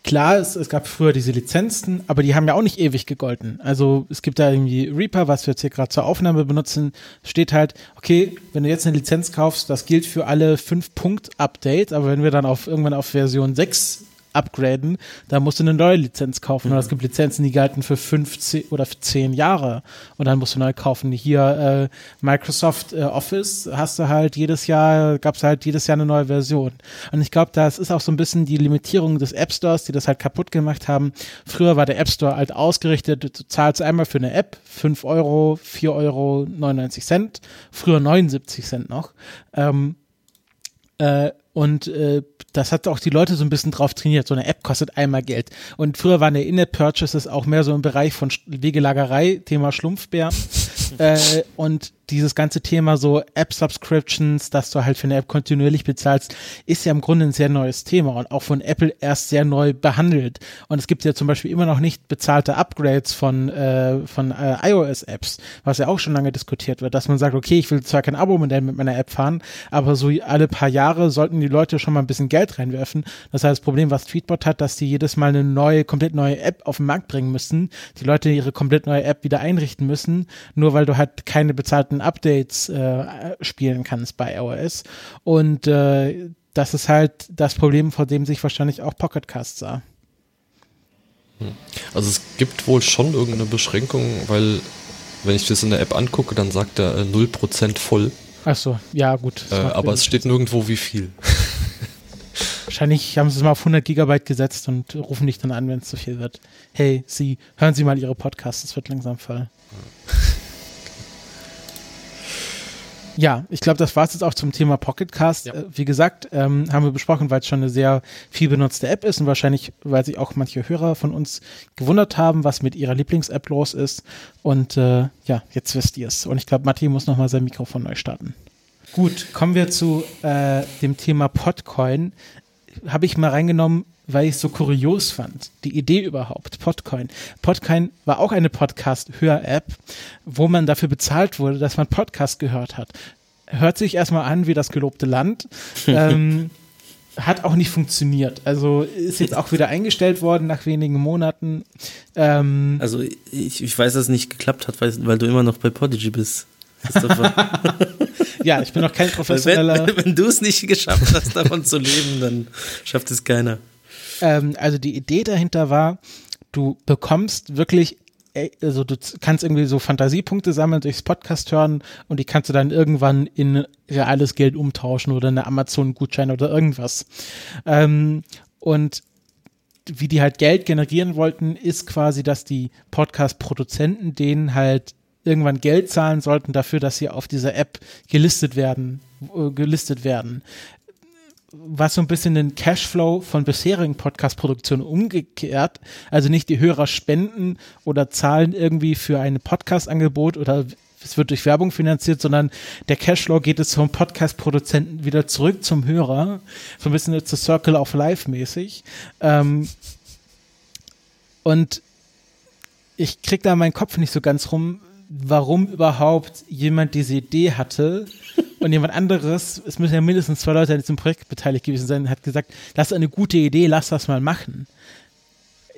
klar, es, es gab früher diese Lizenzen, aber die haben ja auch nicht ewig gegolten. Also es gibt da irgendwie Reaper, was wir jetzt hier gerade zur Aufnahme benutzen, steht halt, okay, wenn du jetzt eine Lizenz kaufst, das gilt für alle 5-Punkt-Updates, aber wenn wir dann auf irgendwann auf Version 6 upgraden, da musst du eine neue Lizenz kaufen. Mhm. Und es gibt Lizenzen, die galten für 15 oder für 10 Jahre. Und dann musst du neu kaufen. Hier äh, Microsoft äh, Office hast du halt jedes Jahr, gab es halt jedes Jahr eine neue Version. Und ich glaube, das ist auch so ein bisschen die Limitierung des App Stores, die das halt kaputt gemacht haben. Früher war der App Store halt ausgerichtet, du zahlst einmal für eine App 5 Euro, 4 Euro, 99 Cent. Früher 79 Cent noch. Ähm, äh, und äh, das hat auch die Leute so ein bisschen drauf trainiert. So eine App kostet einmal Geld. Und früher waren der In-App-Purchases auch mehr so im Bereich von Wegelagerei, Thema Schlumpfbär. äh, und dieses ganze Thema so App-Subscriptions, dass du halt für eine App kontinuierlich bezahlst, ist ja im Grunde ein sehr neues Thema und auch von Apple erst sehr neu behandelt. Und es gibt ja zum Beispiel immer noch nicht bezahlte Upgrades von, äh, von äh, iOS-Apps, was ja auch schon lange diskutiert wird, dass man sagt, okay, ich will zwar kein Abo-Modell mit meiner App fahren, aber so alle paar Jahre sollten die Leute schon mal ein bisschen Geld reinwerfen. Das heißt, das Problem, was Tweetbot hat, dass die jedes Mal eine neue, komplett neue App auf den Markt bringen müssen, die Leute ihre komplett neue App wieder einrichten müssen, nur weil du halt keine bezahlten Updates äh, spielen kannst bei iOS. Und äh, das ist halt das Problem, vor dem sich wahrscheinlich auch Pocketcast sah. Hm. Also es gibt wohl schon irgendeine Beschränkung, weil wenn ich das in der App angucke, dann sagt er äh, 0% voll. Ach so, ja gut. Äh, aber es steht nirgendwo wie viel. Wahrscheinlich haben sie es mal auf 100 Gigabyte gesetzt und rufen dich dann an, wenn es zu viel wird. Hey, Sie, hören Sie mal Ihre Podcasts, es wird langsam voll. Ja, ich glaube, das war es jetzt auch zum Thema Pocketcast. Ja. Äh, wie gesagt, ähm, haben wir besprochen, weil es schon eine sehr viel benutzte App ist und wahrscheinlich, weil sich auch manche Hörer von uns gewundert haben, was mit ihrer Lieblings-App los ist. Und äh, ja, jetzt wisst ihr es. Und ich glaube, Matti muss nochmal sein Mikrofon neu starten. Gut, kommen wir zu äh, dem Thema Podcoin. Habe ich mal reingenommen, weil ich es so kurios fand. Die Idee überhaupt, Podcoin. Podcoin war auch eine Podcast-Hör-App, wo man dafür bezahlt wurde, dass man Podcast gehört hat. Hört sich erstmal an wie das gelobte Land. ähm, hat auch nicht funktioniert. Also ist jetzt auch wieder eingestellt worden nach wenigen Monaten. Ähm, also ich, ich weiß, dass es nicht geklappt hat, weil, weil du immer noch bei Podigy bist. ja, ich bin noch kein professioneller. Wenn, wenn du es nicht geschafft hast, davon zu leben, dann schafft es keiner. Ähm, also die Idee dahinter war, du bekommst wirklich also du kannst irgendwie so Fantasiepunkte sammeln durchs Podcast hören und die kannst du dann irgendwann in reales Geld umtauschen oder eine Amazon-Gutschein oder irgendwas. Ähm, und wie die halt Geld generieren wollten, ist quasi, dass die Podcast-Produzenten denen halt irgendwann Geld zahlen sollten dafür, dass sie auf dieser App gelistet werden, äh, gelistet werden. Was so ein bisschen den Cashflow von bisherigen Podcast-Produktionen umgekehrt, also nicht die Hörer spenden oder zahlen irgendwie für ein Podcast-Angebot oder es wird durch Werbung finanziert, sondern der Cashflow geht es vom Podcast-Produzenten wieder zurück zum Hörer. So ein bisschen jetzt Circle of Life mäßig. Ähm, und ich krieg da meinen Kopf nicht so ganz rum, warum überhaupt jemand diese Idee hatte und jemand anderes, es müssen ja mindestens zwei Leute an diesem Projekt beteiligt gewesen sein, hat gesagt, das ist eine gute Idee, lass das mal machen.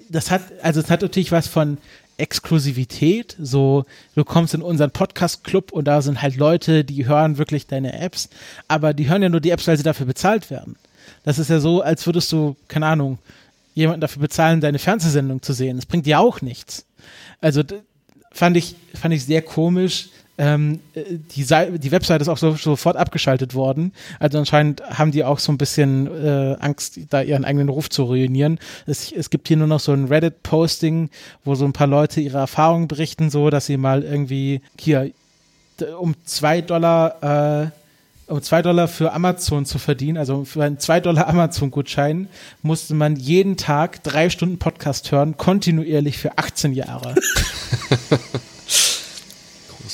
Das hat, also es hat natürlich was von Exklusivität, so du kommst in unseren Podcast-Club und da sind halt Leute, die hören wirklich deine Apps, aber die hören ja nur die Apps, weil sie dafür bezahlt werden. Das ist ja so, als würdest du, keine Ahnung, jemanden dafür bezahlen, deine Fernsehsendung zu sehen. Das bringt dir auch nichts. Also fand ich, fand ich sehr komisch. Ähm, die, die Website ist auch so, sofort abgeschaltet worden. Also anscheinend haben die auch so ein bisschen äh, Angst, da ihren eigenen Ruf zu ruinieren. Es, es gibt hier nur noch so ein Reddit-Posting, wo so ein paar Leute ihre Erfahrungen berichten, so dass sie mal irgendwie hier um zwei Dollar äh, um zwei Dollar für Amazon zu verdienen, also für einen zwei Dollar Amazon-Gutschein, musste man jeden Tag drei Stunden Podcast hören, kontinuierlich für 18 Jahre.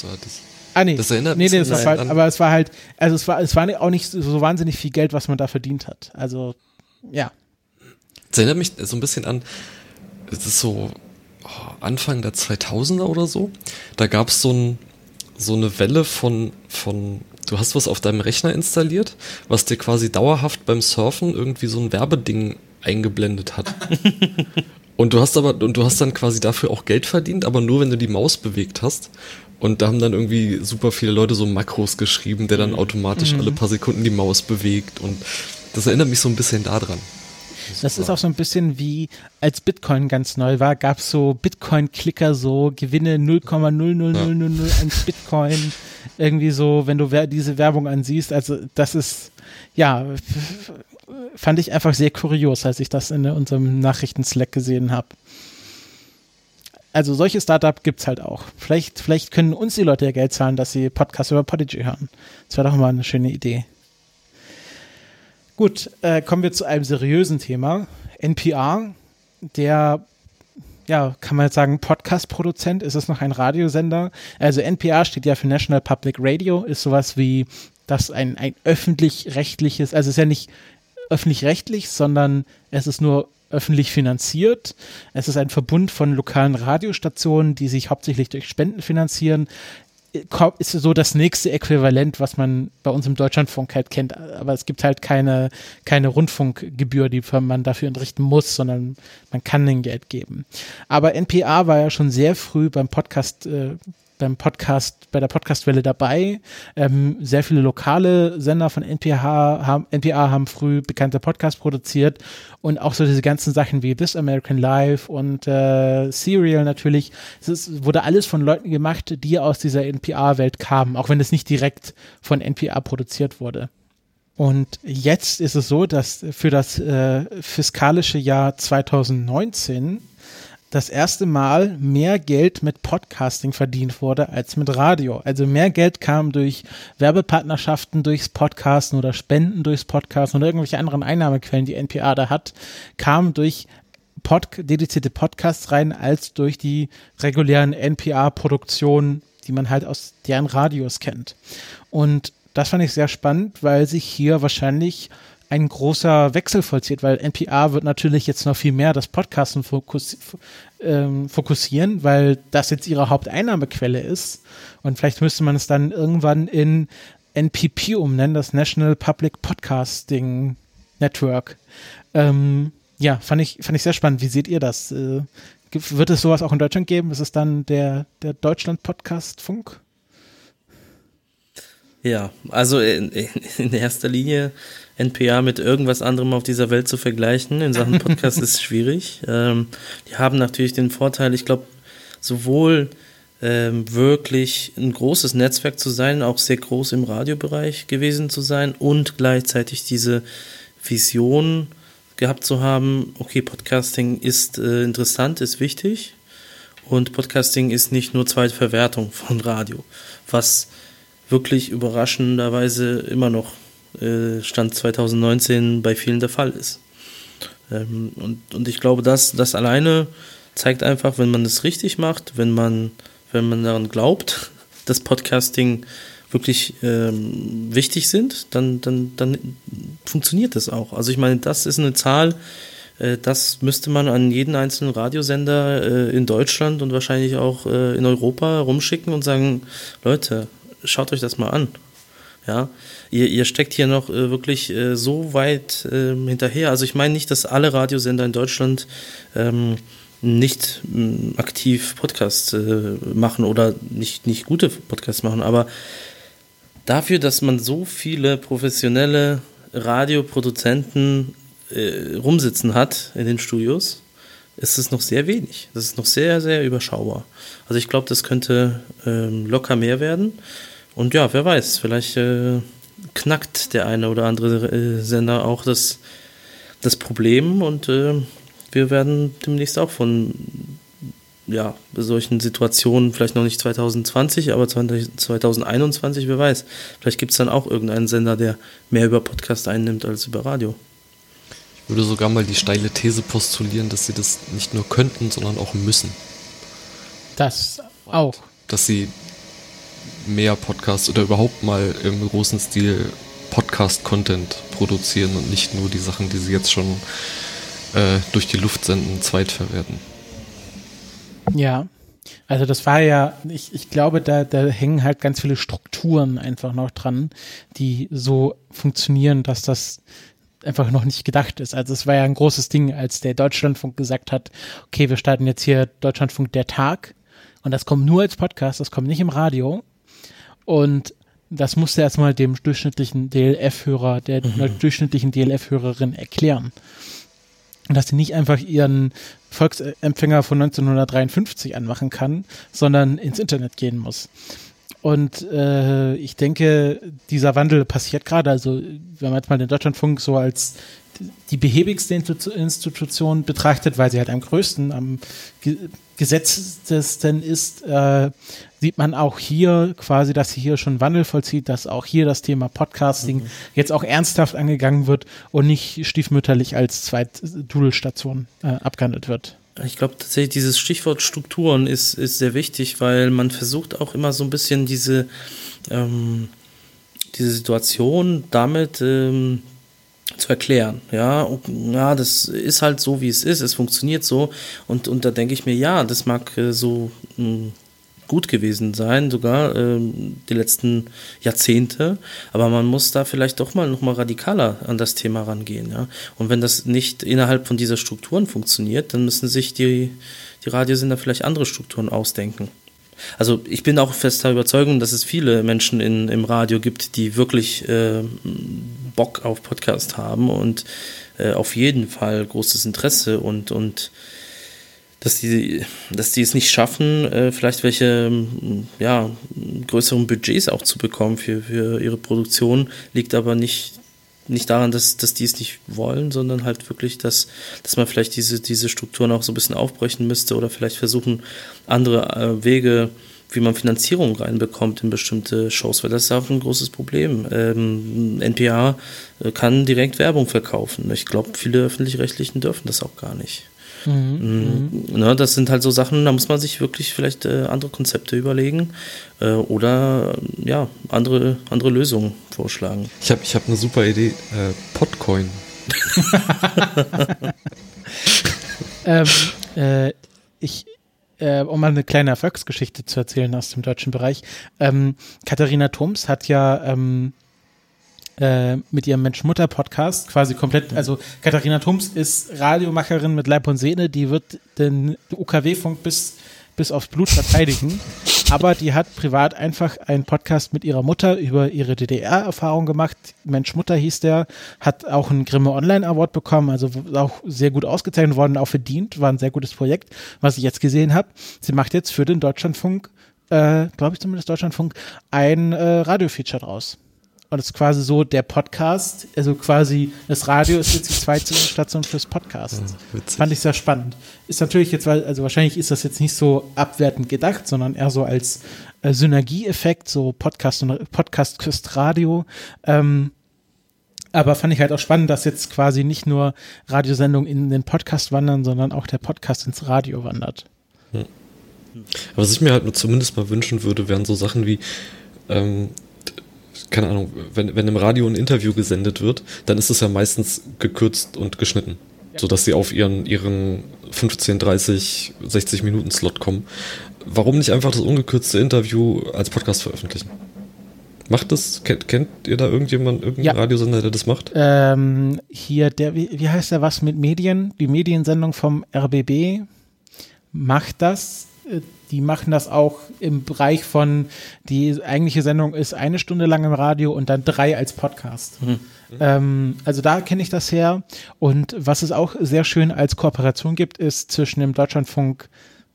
Großartig. Ah, nee. Das erinnert nee, nee, das war halt, aber es war halt, also es war, es war auch nicht so wahnsinnig viel Geld, was man da verdient hat. Also, ja. Das erinnert mich so ein bisschen an, es ist so oh, Anfang der 2000er oder so. Da gab es so, ein, so eine Welle von, von du hast was auf deinem Rechner installiert, was dir quasi dauerhaft beim Surfen irgendwie so ein Werbeding eingeblendet hat. und du hast aber, und du hast dann quasi dafür auch Geld verdient, aber nur wenn du die Maus bewegt hast. Und da haben dann irgendwie super viele Leute so Makros geschrieben, der dann mhm. automatisch mhm. alle paar Sekunden die Maus bewegt. Und das erinnert mich so ein bisschen daran. Das ist auch so ein bisschen wie, als Bitcoin ganz neu war, gab es so Bitcoin-Klicker, so Gewinne 0,00001 ja. Bitcoin. Irgendwie so, wenn du diese Werbung ansiehst. Also das ist, ja, fand ich einfach sehr kurios, als ich das in unserem Nachrichten-Slack gesehen habe. Also solche Startup gibt es halt auch. Vielleicht, vielleicht können uns die Leute ja Geld zahlen, dass sie Podcasts über Podigy hören. Das wäre doch mal eine schöne Idee. Gut, äh, kommen wir zu einem seriösen Thema. NPR, der ja, kann man jetzt sagen, Podcast-Produzent? Ist es noch ein Radiosender? Also NPR steht ja für National Public Radio, ist sowas wie das ein, ein öffentlich-rechtliches, also es ist ja nicht öffentlich-rechtlich, sondern es ist nur öffentlich finanziert. Es ist ein Verbund von lokalen Radiostationen, die sich hauptsächlich durch Spenden finanzieren ist so das nächste Äquivalent, was man bei uns im Deutschlandfunk halt kennt. Aber es gibt halt keine, keine Rundfunkgebühr, die man dafür entrichten muss, sondern man kann den Geld geben. Aber NPA war ja schon sehr früh beim Podcast äh, beim Podcast, bei der Podcastwelle dabei. Ähm, sehr viele lokale Sender von NPH haben, NPA haben früh bekannte Podcasts produziert und auch so diese ganzen Sachen wie This American Life und äh, Serial natürlich. Es ist, wurde alles von Leuten gemacht, die aus dieser NPA-Welt kamen, auch wenn es nicht direkt von NPA produziert wurde. Und jetzt ist es so, dass für das äh, fiskalische Jahr 2019 das erste Mal mehr Geld mit Podcasting verdient wurde als mit Radio. Also mehr Geld kam durch Werbepartnerschaften durchs Podcasten oder Spenden durchs Podcasten oder irgendwelche anderen Einnahmequellen, die NPA da hat, kam durch Pod dedizierte Podcasts rein als durch die regulären NPA-Produktionen, die man halt aus deren Radios kennt. Und das fand ich sehr spannend, weil sich hier wahrscheinlich ein großer Wechsel vollzieht, weil NPR wird natürlich jetzt noch viel mehr das Podcasten fokus, ähm, fokussieren, weil das jetzt ihre Haupteinnahmequelle ist. Und vielleicht müsste man es dann irgendwann in NPP umnennen, das National Public Podcasting Network. Ähm, ja, fand ich, fand ich sehr spannend. Wie seht ihr das? Äh, wird es sowas auch in Deutschland geben? Ist es dann der, der Deutschland-Podcast-Funk? Ja, also in, in erster Linie NPA mit irgendwas anderem auf dieser Welt zu vergleichen in Sachen Podcast ist schwierig. Ähm, die haben natürlich den Vorteil, ich glaube, sowohl ähm, wirklich ein großes Netzwerk zu sein, auch sehr groß im Radiobereich gewesen zu sein und gleichzeitig diese Vision gehabt zu haben, okay, Podcasting ist äh, interessant, ist wichtig und Podcasting ist nicht nur zweite Verwertung von Radio, was wirklich überraschenderweise immer noch äh, Stand 2019 bei vielen der Fall ist. Ähm, und, und ich glaube, das, das alleine zeigt einfach, wenn man es richtig macht, wenn man, wenn man daran glaubt, dass Podcasting wirklich ähm, wichtig sind, dann, dann, dann funktioniert das auch. Also ich meine, das ist eine Zahl, äh, das müsste man an jeden einzelnen Radiosender äh, in Deutschland und wahrscheinlich auch äh, in Europa rumschicken und sagen, Leute, schaut euch das mal an. Ja, ihr, ihr steckt hier noch äh, wirklich äh, so weit äh, hinterher. Also ich meine nicht, dass alle Radiosender in Deutschland ähm, nicht ähm, aktiv Podcasts äh, machen oder nicht, nicht gute Podcasts machen, aber dafür, dass man so viele professionelle Radioproduzenten äh, rumsitzen hat in den Studios, ist es noch sehr wenig. Das ist noch sehr, sehr überschaubar. Also ich glaube, das könnte ähm, locker mehr werden. Und ja, wer weiß, vielleicht äh, knackt der eine oder andere äh, Sender auch das, das Problem und äh, wir werden demnächst auch von ja, solchen Situationen, vielleicht noch nicht 2020, aber 2021, wer weiß. Vielleicht gibt es dann auch irgendeinen Sender, der mehr über Podcast einnimmt als über Radio. Ich würde sogar mal die steile These postulieren, dass sie das nicht nur könnten, sondern auch müssen. Das auch. Dass sie mehr Podcasts oder überhaupt mal im großen Stil Podcast-Content produzieren und nicht nur die Sachen, die sie jetzt schon äh, durch die Luft senden, zweitverwerten. Ja, also das war ja, ich, ich glaube, da, da hängen halt ganz viele Strukturen einfach noch dran, die so funktionieren, dass das einfach noch nicht gedacht ist. Also es war ja ein großes Ding, als der Deutschlandfunk gesagt hat, okay, wir starten jetzt hier Deutschlandfunk der Tag und das kommt nur als Podcast, das kommt nicht im Radio. Und das musste erstmal dem durchschnittlichen DLF-Hörer, der mhm. durchschnittlichen DLF-Hörerin erklären. Dass sie nicht einfach ihren Volksempfänger von 1953 anmachen kann, sondern ins Internet gehen muss. Und äh, ich denke, dieser Wandel passiert gerade. Also, wenn man jetzt mal den Deutschlandfunk so als die behäbigste Institution betrachtet, weil sie halt am größten, am gesetztesten ist, äh, sieht man auch hier quasi, dass sie hier schon Wandel vollzieht, dass auch hier das Thema Podcasting mhm. jetzt auch ernsthaft angegangen wird und nicht stiefmütterlich als Zweit-Dudelstation äh, abgehandelt wird. Ich glaube tatsächlich, dieses Stichwort Strukturen ist, ist sehr wichtig, weil man versucht auch immer so ein bisschen diese, ähm, diese Situation damit ähm, zu erklären. Ja, ja, das ist halt so, wie es ist, es funktioniert so. Und, und da denke ich mir, ja, das mag äh, so mh, hm, gut gewesen sein, sogar äh, die letzten Jahrzehnte. Aber man muss da vielleicht doch mal noch mal radikaler an das Thema rangehen. Ja? Und wenn das nicht innerhalb von dieser Strukturen funktioniert, dann müssen sich die, die Radiosender vielleicht andere Strukturen ausdenken. Also ich bin auch fester Überzeugung, dass es viele Menschen in, im Radio gibt, die wirklich äh, Bock auf Podcast haben und äh, auf jeden Fall großes Interesse und, und dass die, dass die es nicht schaffen, äh, vielleicht welche ja, größeren Budgets auch zu bekommen für, für ihre Produktion, liegt aber nicht, nicht daran, dass, dass die es nicht wollen, sondern halt wirklich, dass, dass man vielleicht diese, diese Strukturen auch so ein bisschen aufbrechen müsste oder vielleicht versuchen, andere äh, Wege, wie man Finanzierung reinbekommt in bestimmte Shows, weil das ist auch ein großes Problem. Ähm, NPA äh, kann direkt Werbung verkaufen. Ich glaube, viele öffentlich-rechtlichen dürfen das auch gar nicht. Mhm. Mhm. Ne, das sind halt so Sachen, da muss man sich wirklich vielleicht äh, andere Konzepte überlegen äh, oder ja, andere, andere Lösungen vorschlagen. Ich habe ich hab eine super Idee. Äh, Podcoin. ähm, äh, ich, äh, um mal eine kleine Erfolgsgeschichte zu erzählen aus dem deutschen Bereich. Ähm, Katharina Thoms hat ja ähm, äh, mit ihrem Mensch-Mutter-Podcast quasi komplett, also Katharina Thums ist Radiomacherin mit Leib und Sehne, die wird den UKW-Funk bis, bis aufs Blut verteidigen, aber die hat privat einfach einen Podcast mit ihrer Mutter über ihre DDR-Erfahrung gemacht. Mensch-Mutter hieß der, hat auch einen Grimme Online-Award bekommen, also auch sehr gut ausgezeichnet worden, auch verdient, war ein sehr gutes Projekt, was ich jetzt gesehen habe. Sie macht jetzt für den Deutschlandfunk äh, glaube ich zumindest Deutschlandfunk, ein äh, Radio-Feature draus. Und es ist quasi so der Podcast, also quasi das Radio ist jetzt die zweite Station fürs Podcast. Ja, Fand ich sehr spannend. Ist natürlich jetzt, also wahrscheinlich ist das jetzt nicht so abwertend gedacht, sondern eher so als äh, Synergieeffekt, so Podcast und Podcast küsst Radio. Ähm, aber fand ich halt auch spannend, dass jetzt quasi nicht nur Radiosendungen in den Podcast wandern, sondern auch der Podcast ins Radio wandert. Hm. Was ich mir halt nur zumindest mal wünschen würde, wären so Sachen wie, ähm, keine Ahnung, wenn, wenn im Radio ein Interview gesendet wird, dann ist es ja meistens gekürzt und geschnitten, ja. sodass sie auf ihren, ihren 15, 30, 60 Minuten Slot kommen. Warum nicht einfach das ungekürzte Interview als Podcast veröffentlichen? Macht das? Kennt, kennt ihr da irgendjemand, irgendeinen ja. Radiosender, der das macht? Ähm, hier, der, wie, wie heißt der was mit Medien? Die Mediensendung vom RBB macht das die machen das auch im Bereich von, die eigentliche Sendung ist eine Stunde lang im Radio und dann drei als Podcast. Mhm. Ähm, also da kenne ich das her. Und was es auch sehr schön als Kooperation gibt, ist zwischen dem Deutschlandfunk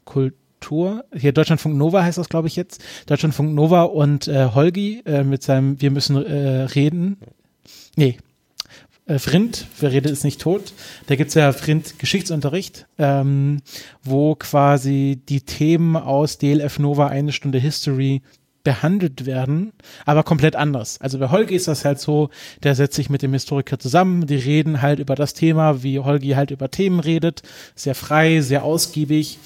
Kultur, hier Deutschlandfunk Nova heißt das, glaube ich, jetzt, Deutschlandfunk Nova und äh, Holgi äh, mit seinem Wir müssen äh, reden. Nee, äh, Frind, wer redet ist nicht tot, da gibt's ja Frind Geschichtsunterricht, ähm, wo quasi die Themen aus DLF Nova eine Stunde History behandelt werden, aber komplett anders. Also bei Holgi ist das halt so, der setzt sich mit dem Historiker zusammen, die reden halt über das Thema, wie Holgi halt über Themen redet, sehr frei, sehr ausgiebig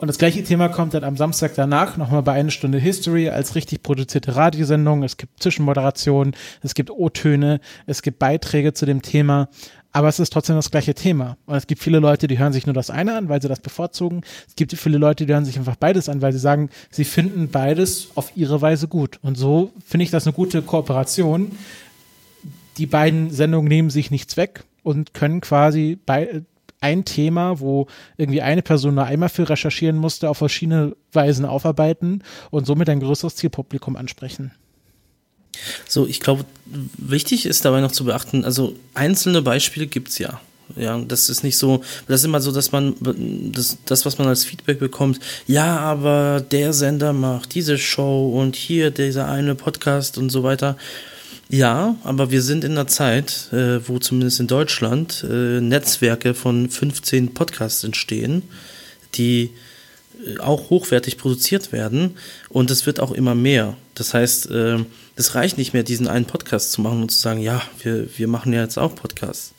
und das gleiche Thema kommt dann am Samstag danach nochmal bei einer Stunde History als richtig produzierte Radiosendung. Es gibt Zwischenmoderationen, es gibt O-Töne, es gibt Beiträge zu dem Thema. Aber es ist trotzdem das gleiche Thema. Und es gibt viele Leute, die hören sich nur das eine an, weil sie das bevorzugen. Es gibt viele Leute, die hören sich einfach beides an, weil sie sagen, sie finden beides auf ihre Weise gut. Und so finde ich das eine gute Kooperation. Die beiden Sendungen nehmen sich nichts weg und können quasi bei, ein Thema, wo irgendwie eine Person nur einmal für recherchieren musste, auf verschiedene Weisen aufarbeiten und somit ein größeres Zielpublikum ansprechen. So, ich glaube, wichtig ist dabei noch zu beachten, also einzelne Beispiele gibt es ja. Ja, das ist nicht so, das ist immer so, dass man das, das, was man als Feedback bekommt, ja, aber der Sender macht diese Show und hier dieser eine Podcast und so weiter. Ja, aber wir sind in einer Zeit, äh, wo zumindest in Deutschland äh, Netzwerke von 15 Podcasts entstehen, die äh, auch hochwertig produziert werden und es wird auch immer mehr. Das heißt, äh, es reicht nicht mehr, diesen einen Podcast zu machen und zu sagen, ja, wir, wir machen ja jetzt auch Podcasts.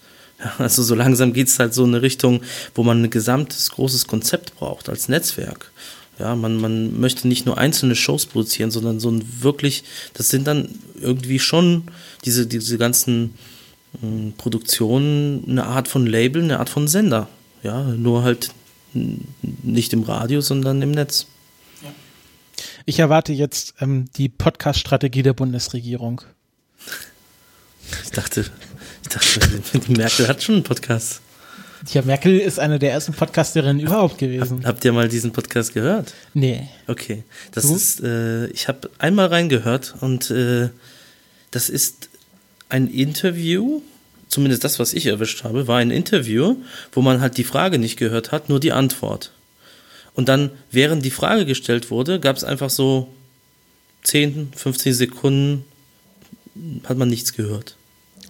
Also so langsam geht es halt so in eine Richtung, wo man ein gesamtes großes Konzept braucht als Netzwerk. Ja, man, man möchte nicht nur einzelne Shows produzieren, sondern so ein wirklich, das sind dann irgendwie schon diese, diese ganzen äh, Produktionen eine Art von Label, eine Art von Sender. Ja, nur halt nicht im Radio, sondern im Netz. Ich erwarte jetzt ähm, die Podcast-Strategie der Bundesregierung. Ich dachte, ich dachte, Merkel hat schon einen Podcast. Ja, Merkel ist eine der ersten Podcasterinnen überhaupt gewesen. Hab, habt ihr mal diesen Podcast gehört? Nee. Okay. Das du? ist, äh, ich habe einmal reingehört und äh, das ist ein Interview, zumindest das, was ich erwischt habe, war ein Interview, wo man halt die Frage nicht gehört hat, nur die Antwort. Und dann, während die Frage gestellt wurde, gab es einfach so 10, 15 Sekunden, hat man nichts gehört.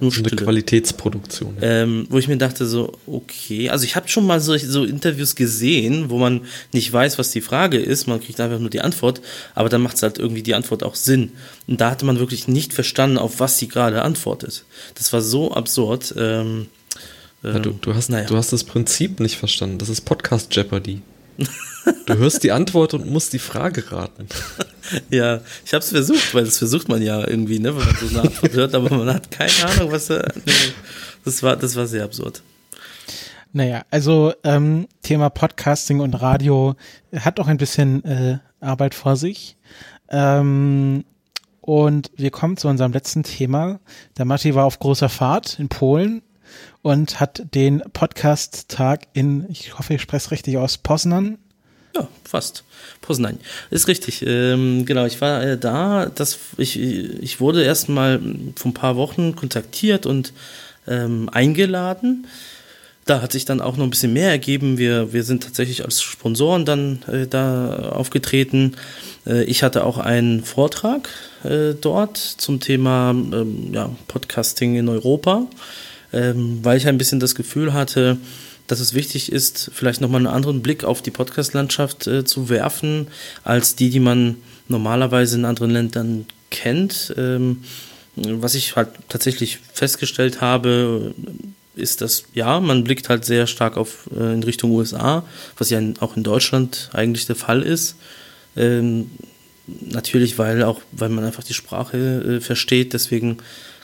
Nur Eine Qualitätsproduktion. Ähm, wo ich mir dachte, so, okay, also ich habe schon mal so, so Interviews gesehen, wo man nicht weiß, was die Frage ist, man kriegt einfach nur die Antwort, aber dann macht es halt irgendwie die Antwort auch Sinn. Und da hatte man wirklich nicht verstanden, auf was sie gerade antwortet. Das war so absurd. Ähm, ja, du, du, hast, naja. du hast das Prinzip nicht verstanden. Das ist Podcast Jeopardy. Du hörst die Antwort und musst die Frage raten. Ja, ich habe es versucht, weil das versucht man ja irgendwie, ne, wenn man so eine Antwort hört, aber man hat keine Ahnung, was er. Nee, das war, das war sehr absurd. Naja, also ähm, Thema Podcasting und Radio hat auch ein bisschen äh, Arbeit vor sich. Ähm, und wir kommen zu unserem letzten Thema. Der Matti war auf großer Fahrt in Polen und hat den Podcast-Tag in, ich hoffe, ich spreche es richtig aus, Poznan. Ja, fast. Poznań. Ist richtig. Ähm, genau, ich war äh, da. Das, ich, ich wurde erst mal vor ein paar Wochen kontaktiert und ähm, eingeladen. Da hat sich dann auch noch ein bisschen mehr ergeben. Wir, wir sind tatsächlich als Sponsoren dann äh, da aufgetreten. Äh, ich hatte auch einen Vortrag äh, dort zum Thema ähm, ja, Podcasting in Europa ähm, weil ich ein bisschen das Gefühl hatte, dass es wichtig ist, vielleicht nochmal einen anderen Blick auf die Podcast-Landschaft äh, zu werfen, als die, die man normalerweise in anderen Ländern kennt. Ähm, was ich halt tatsächlich festgestellt habe, ist, dass ja, man blickt halt sehr stark auf äh, in Richtung USA, was ja in, auch in Deutschland eigentlich der Fall ist. Ähm, natürlich, weil auch, weil man einfach die Sprache äh, versteht, deswegen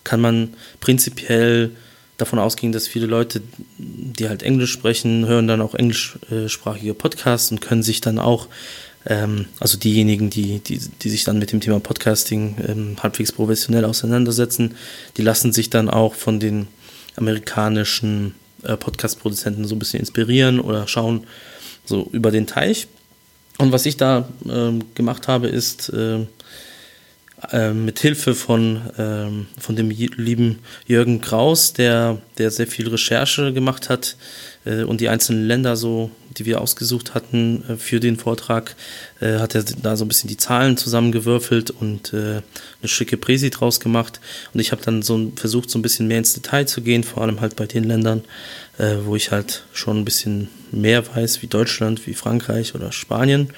kann man prinzipiell davon ausging, dass viele Leute, die halt Englisch sprechen, hören dann auch englischsprachige Podcasts und können sich dann auch, ähm, also diejenigen, die, die, die sich dann mit dem Thema Podcasting ähm, halbwegs professionell auseinandersetzen, die lassen sich dann auch von den amerikanischen äh, Podcast-Produzenten so ein bisschen inspirieren oder schauen so über den Teich. Und was ich da ähm, gemacht habe, ist, äh, mit Hilfe von, ähm, von dem lieben Jürgen Kraus, der, der sehr viel Recherche gemacht hat äh, und die einzelnen Länder so, die wir ausgesucht hatten äh, für den Vortrag, äh, hat er da so ein bisschen die Zahlen zusammengewürfelt und äh, eine schicke Präsi draus gemacht. Und ich habe dann so versucht, so ein bisschen mehr ins Detail zu gehen, vor allem halt bei den Ländern, äh, wo ich halt schon ein bisschen mehr weiß, wie Deutschland, wie Frankreich oder Spanien.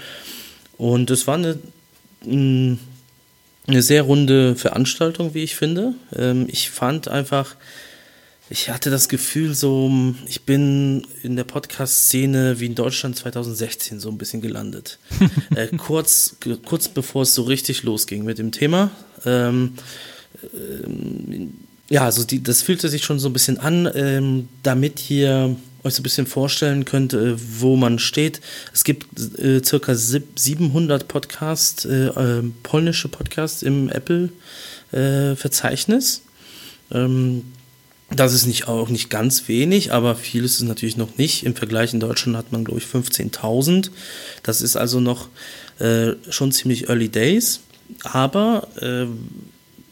Und es war eine eine sehr runde Veranstaltung, wie ich finde. Ähm, ich fand einfach, ich hatte das Gefühl, so, ich bin in der Podcast-Szene wie in Deutschland 2016 so ein bisschen gelandet. äh, kurz, kurz bevor es so richtig losging mit dem Thema. Ähm, ähm, ja, also die, das fühlte sich schon so ein bisschen an, ähm, damit hier euch so ein bisschen vorstellen könnt, äh, wo man steht. Es gibt äh, circa 700 Podcasts, äh, äh, polnische Podcasts im Apple-Verzeichnis. Äh, ähm, das ist nicht, auch nicht ganz wenig, aber viel ist es natürlich noch nicht. Im Vergleich in Deutschland hat man, glaube ich, 15.000. Das ist also noch äh, schon ziemlich early days. Aber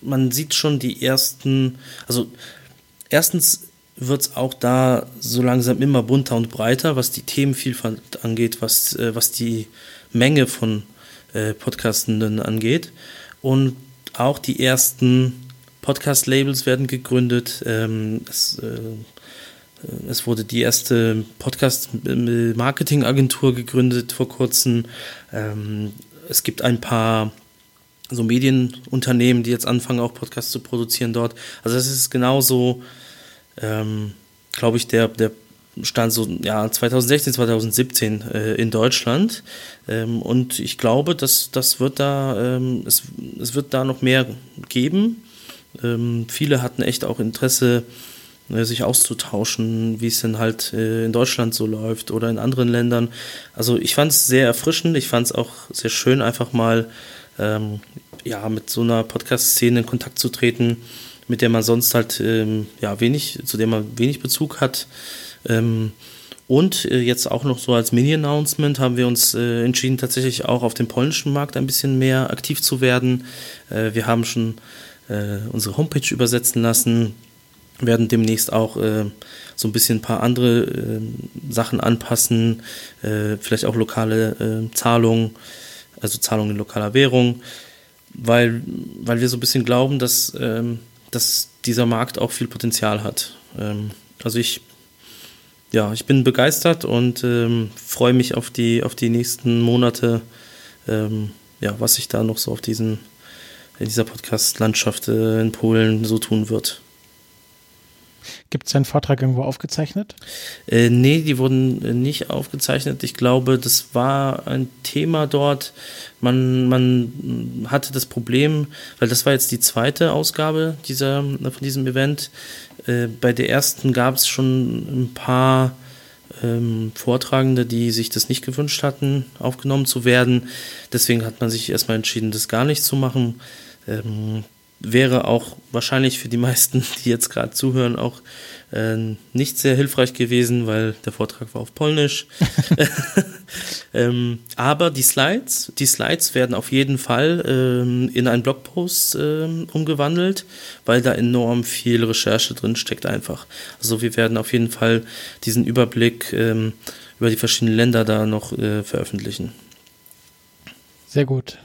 man sieht schon die ersten, also erstens wird es auch da so langsam immer bunter und breiter, was die Themenvielfalt angeht, was, äh, was die Menge von äh, Podcastenden angeht. Und auch die ersten Podcast-Labels werden gegründet. Ähm, es, äh, es wurde die erste Podcast-Marketing-Agentur gegründet vor kurzem. Ähm, es gibt ein paar so Medienunternehmen, die jetzt anfangen, auch Podcasts zu produzieren dort. Also es ist genauso ähm, glaube ich, der, der stand so ja 2016, 2017 äh, in Deutschland ähm, und ich glaube, dass das wird da ähm, es, es wird da noch mehr geben. Ähm, viele hatten echt auch Interesse, äh, sich auszutauschen, wie es denn halt äh, in Deutschland so läuft oder in anderen Ländern. Also ich fand es sehr erfrischend, ich fand es auch sehr schön, einfach mal ähm, ja mit so einer Podcast-Szene in Kontakt zu treten, mit der man sonst halt ähm, ja wenig, zu der man wenig Bezug hat. Ähm, und äh, jetzt auch noch so als Mini-Announcement haben wir uns äh, entschieden, tatsächlich auch auf dem polnischen Markt ein bisschen mehr aktiv zu werden. Äh, wir haben schon äh, unsere Homepage übersetzen lassen, werden demnächst auch äh, so ein bisschen ein paar andere äh, Sachen anpassen, vielleicht auch lokale Zahlungen, also Zahlungen in lokaler Währung, weil, weil wir so ein bisschen glauben, dass, ähm, dass dieser Markt auch viel Potenzial hat. Ähm, also ich ja, ich bin begeistert und ähm, freue mich auf die, auf die nächsten Monate, ähm, ja, was sich da noch so auf diesen, in dieser Podcast-Landschaft äh, in Polen so tun wird. Gibt es einen Vortrag irgendwo aufgezeichnet? Äh, nee, die wurden äh, nicht aufgezeichnet. Ich glaube, das war ein Thema dort. Man, man hatte das Problem, weil das war jetzt die zweite Ausgabe dieser, von diesem Event. Äh, bei der ersten gab es schon ein paar ähm, Vortragende, die sich das nicht gewünscht hatten, aufgenommen zu werden. Deswegen hat man sich erstmal entschieden, das gar nicht zu machen. Ähm, wäre auch wahrscheinlich für die meisten, die jetzt gerade zuhören, auch äh, nicht sehr hilfreich gewesen, weil der Vortrag war auf Polnisch. ähm, aber die Slides, die Slides werden auf jeden Fall ähm, in einen Blogpost ähm, umgewandelt, weil da enorm viel Recherche drin steckt einfach. Also wir werden auf jeden Fall diesen Überblick ähm, über die verschiedenen Länder da noch äh, veröffentlichen. Sehr gut.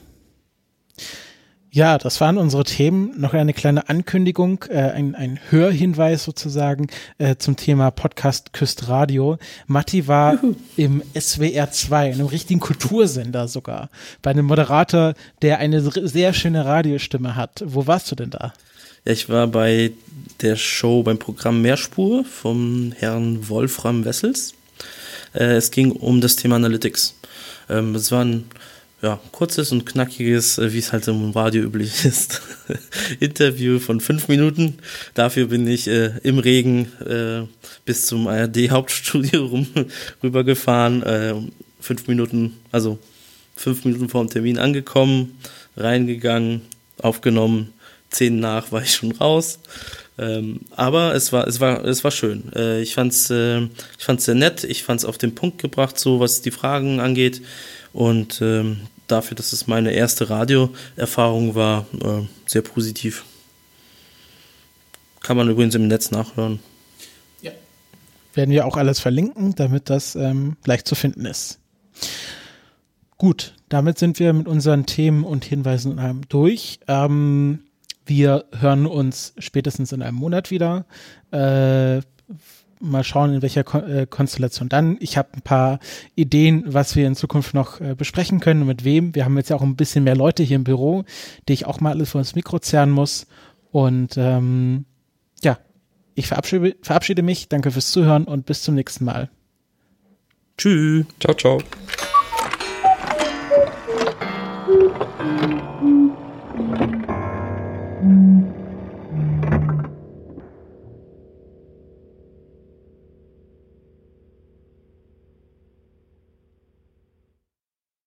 Ja, das waren unsere Themen. Noch eine kleine Ankündigung, äh, ein, ein Hörhinweis sozusagen äh, zum Thema Podcast Küst Radio. Matti war Juhu. im SWR 2, einem richtigen Kultursender sogar, bei einem Moderator, der eine sehr schöne Radiostimme hat. Wo warst du denn da? Ja, ich war bei der Show beim Programm Mehrspur vom Herrn Wolfram Wessels. Äh, es ging um das Thema Analytics. Ähm, es war ein ja, kurzes und knackiges, äh, wie es halt im Radio üblich ist, Interview von fünf Minuten. Dafür bin ich äh, im Regen äh, bis zum ARD-Hauptstudio rum, rübergefahren. Äh, fünf Minuten, also fünf Minuten vor dem Termin angekommen, reingegangen, aufgenommen. Zehn nach war ich schon raus. Ähm, aber es war, es war, es war schön. Äh, ich fand's, äh, ich fand's sehr nett. Ich fand's auf den Punkt gebracht, so was die Fragen angeht. Und ähm, dafür, dass es meine erste Radioerfahrung war, äh, sehr positiv. Kann man übrigens im Netz nachhören. Ja. Werden wir auch alles verlinken, damit das ähm, leicht zu finden ist. Gut, damit sind wir mit unseren Themen und Hinweisen durch. Ähm, wir hören uns spätestens in einem Monat wieder. Äh, mal schauen, in welcher Ko äh, Konstellation dann. Ich habe ein paar Ideen, was wir in Zukunft noch äh, besprechen können und mit wem. Wir haben jetzt ja auch ein bisschen mehr Leute hier im Büro, die ich auch mal alles vor das Mikro zerren muss. Und ähm, ja, ich verabschiede, verabschiede mich. Danke fürs Zuhören und bis zum nächsten Mal. Tschüss. Ciao, ciao.